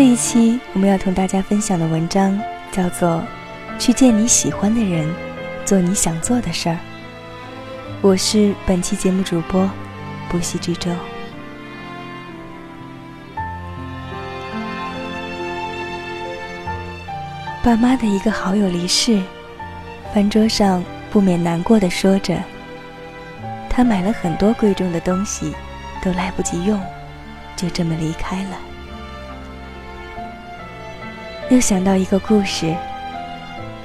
这一期我们要同大家分享的文章叫做《去见你喜欢的人，做你想做的事儿》。我是本期节目主播不息之舟。爸妈的一个好友离世，饭桌上不免难过的说着：“他买了很多贵重的东西，都来不及用，就这么离开了。”又想到一个故事，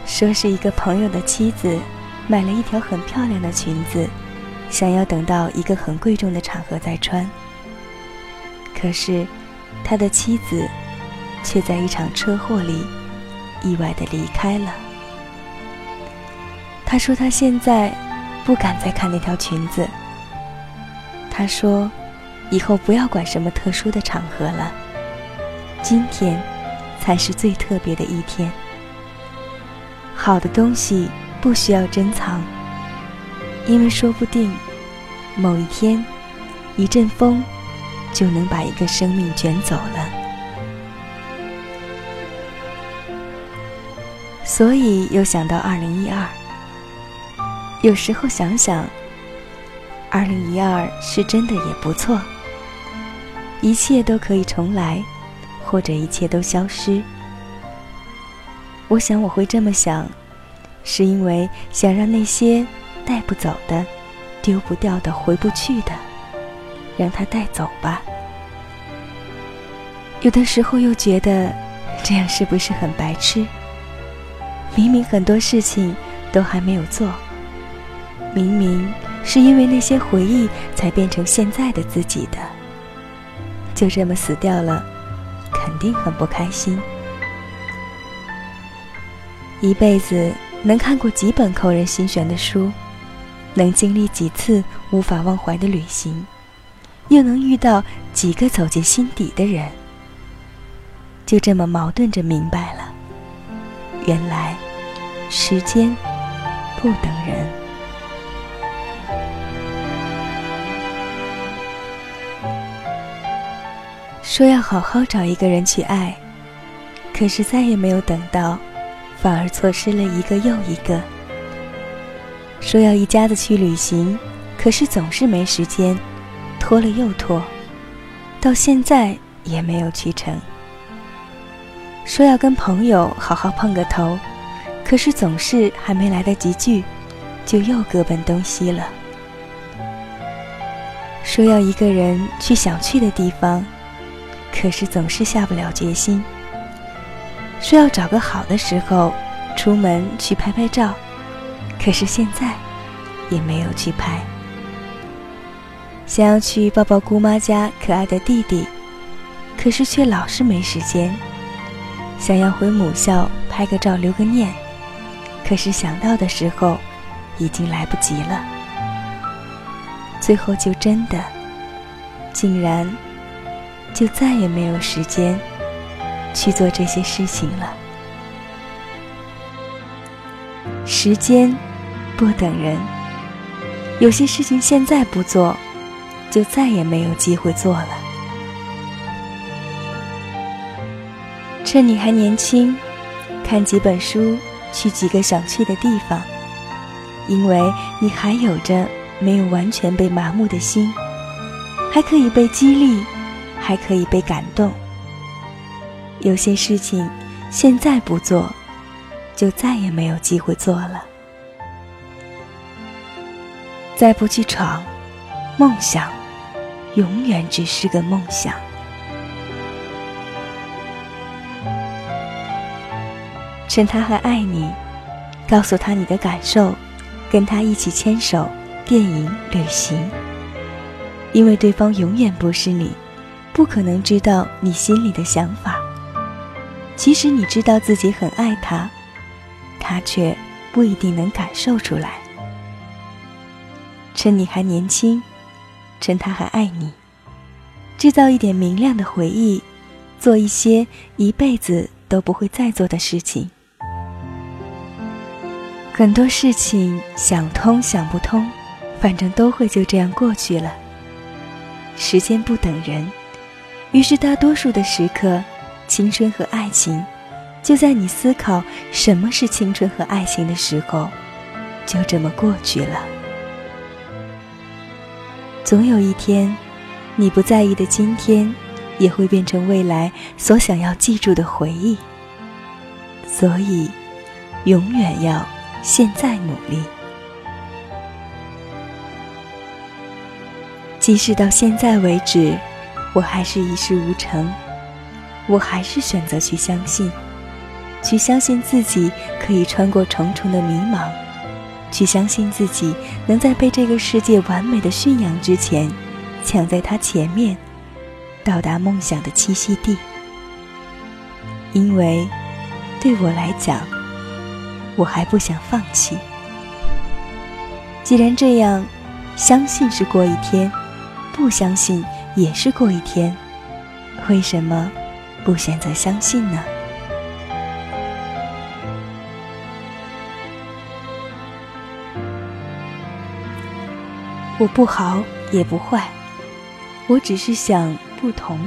说是一个朋友的妻子买了一条很漂亮的裙子，想要等到一个很贵重的场合再穿。可是，他的妻子却在一场车祸里。意外的离开了。他说他现在不敢再看那条裙子。他说，以后不要管什么特殊的场合了，今天才是最特别的一天。好的东西不需要珍藏，因为说不定某一天一阵风就能把一个生命卷走了。所以又想到二零一二，有时候想想，二零一二是真的也不错，一切都可以重来，或者一切都消失。我想我会这么想，是因为想让那些带不走的、丢不掉的、回不去的，让它带走吧。有的时候又觉得，这样是不是很白痴？明明很多事情都还没有做，明明是因为那些回忆才变成现在的自己的，就这么死掉了，肯定很不开心。一辈子能看过几本扣人心弦的书，能经历几次无法忘怀的旅行，又能遇到几个走进心底的人，就这么矛盾着明白了，原来。时间不等人，说要好好找一个人去爱，可是再也没有等到，反而错失了一个又一个。说要一家子去旅行，可是总是没时间，拖了又拖，到现在也没有去成。说要跟朋友好好碰个头。可是总是还没来得及聚，就又各奔东西了。说要一个人去想去的地方，可是总是下不了决心。说要找个好的时候出门去拍拍照，可是现在也没有去拍。想要去抱抱姑妈家可爱的弟弟，可是却老是没时间。想要回母校拍个照留个念。可是想到的时候，已经来不及了。最后就真的，竟然，就再也没有时间去做这些事情了。时间不等人，有些事情现在不做，就再也没有机会做了。趁你还年轻，看几本书。去几个想去的地方，因为你还有着没有完全被麻木的心，还可以被激励，还可以被感动。有些事情现在不做，就再也没有机会做了。再不去闯，梦想永远只是个梦想。趁他还爱你，告诉他你的感受，跟他一起牵手，电影、旅行。因为对方永远不是你，不可能知道你心里的想法。即使你知道自己很爱他，他却不一定能感受出来。趁你还年轻，趁他还爱你，制造一点明亮的回忆，做一些一辈子都不会再做的事情。很多事情想通想不通，反正都会就这样过去了。时间不等人，于是大多数的时刻，青春和爱情，就在你思考什么是青春和爱情的时候，就这么过去了。总有一天，你不在意的今天，也会变成未来所想要记住的回忆。所以，永远要现在努力。即使到现在为止，我还是一事无成，我还是选择去相信，去相信自己可以穿过重重的迷茫，去相信自己能在被这个世界完美的驯养之前，抢在它前面，到达梦想的栖息地。因为，对我来讲，我还不想放弃。既然这样，相信是过一天。不相信也是过一天，为什么不选择相信呢？我不好也不坏，我只是想不同。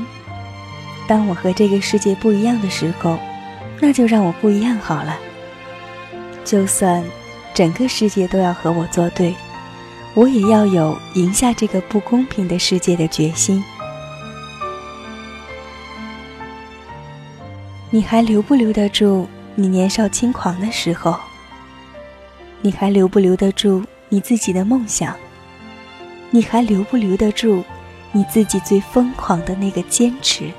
当我和这个世界不一样的时候，那就让我不一样好了。就算整个世界都要和我作对。我也要有赢下这个不公平的世界的决心。你还留不留得住你年少轻狂的时候？你还留不留得住你自己的梦想？你还留不留得住你自己最疯狂的那个坚持？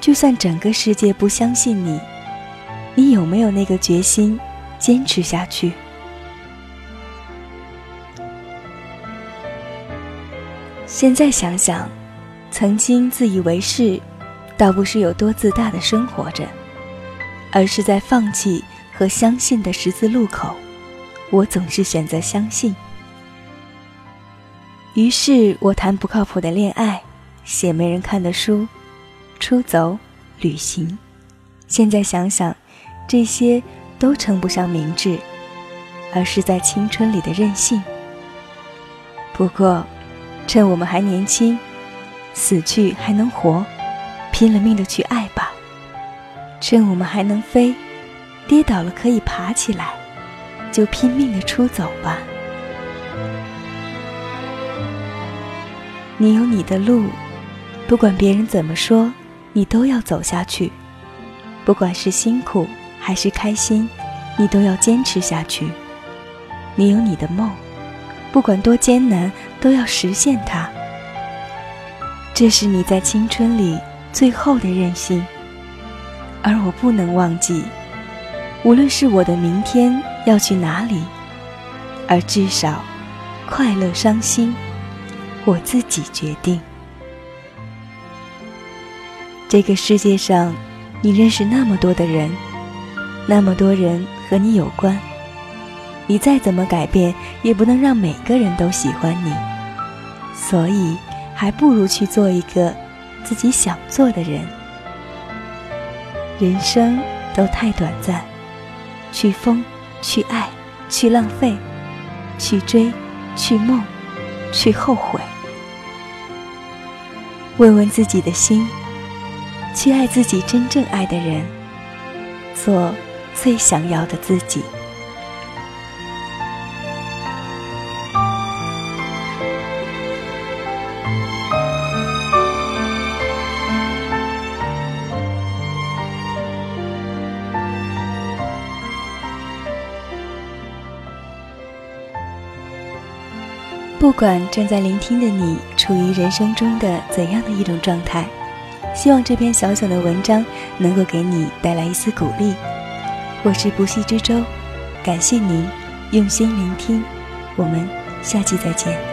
就算整个世界不相信你，你有没有那个决心坚持下去？现在想想，曾经自以为是，倒不是有多自大的生活着，而是在放弃和相信的十字路口，我总是选择相信。于是我谈不靠谱的恋爱，写没人看的书，出走旅行。现在想想，这些都称不上明智，而是在青春里的任性。不过。趁我们还年轻，死去还能活，拼了命的去爱吧。趁我们还能飞，跌倒了可以爬起来，就拼命的出走吧。你有你的路，不管别人怎么说，你都要走下去。不管是辛苦还是开心，你都要坚持下去。你有你的梦。不管多艰难，都要实现它。这是你在青春里最后的任性，而我不能忘记，无论是我的明天要去哪里，而至少，快乐伤心，我自己决定。这个世界上，你认识那么多的人，那么多人和你有关。你再怎么改变，也不能让每个人都喜欢你，所以还不如去做一个自己想做的人。人生都太短暂，去疯，去爱，去浪费，去追，去梦，去后悔。问问自己的心，去爱自己真正爱的人，做最想要的自己。不管正在聆听的你处于人生中的怎样的一种状态，希望这篇小小的文章能够给你带来一丝鼓励。我是不息之舟，感谢您用心聆听，我们下期再见。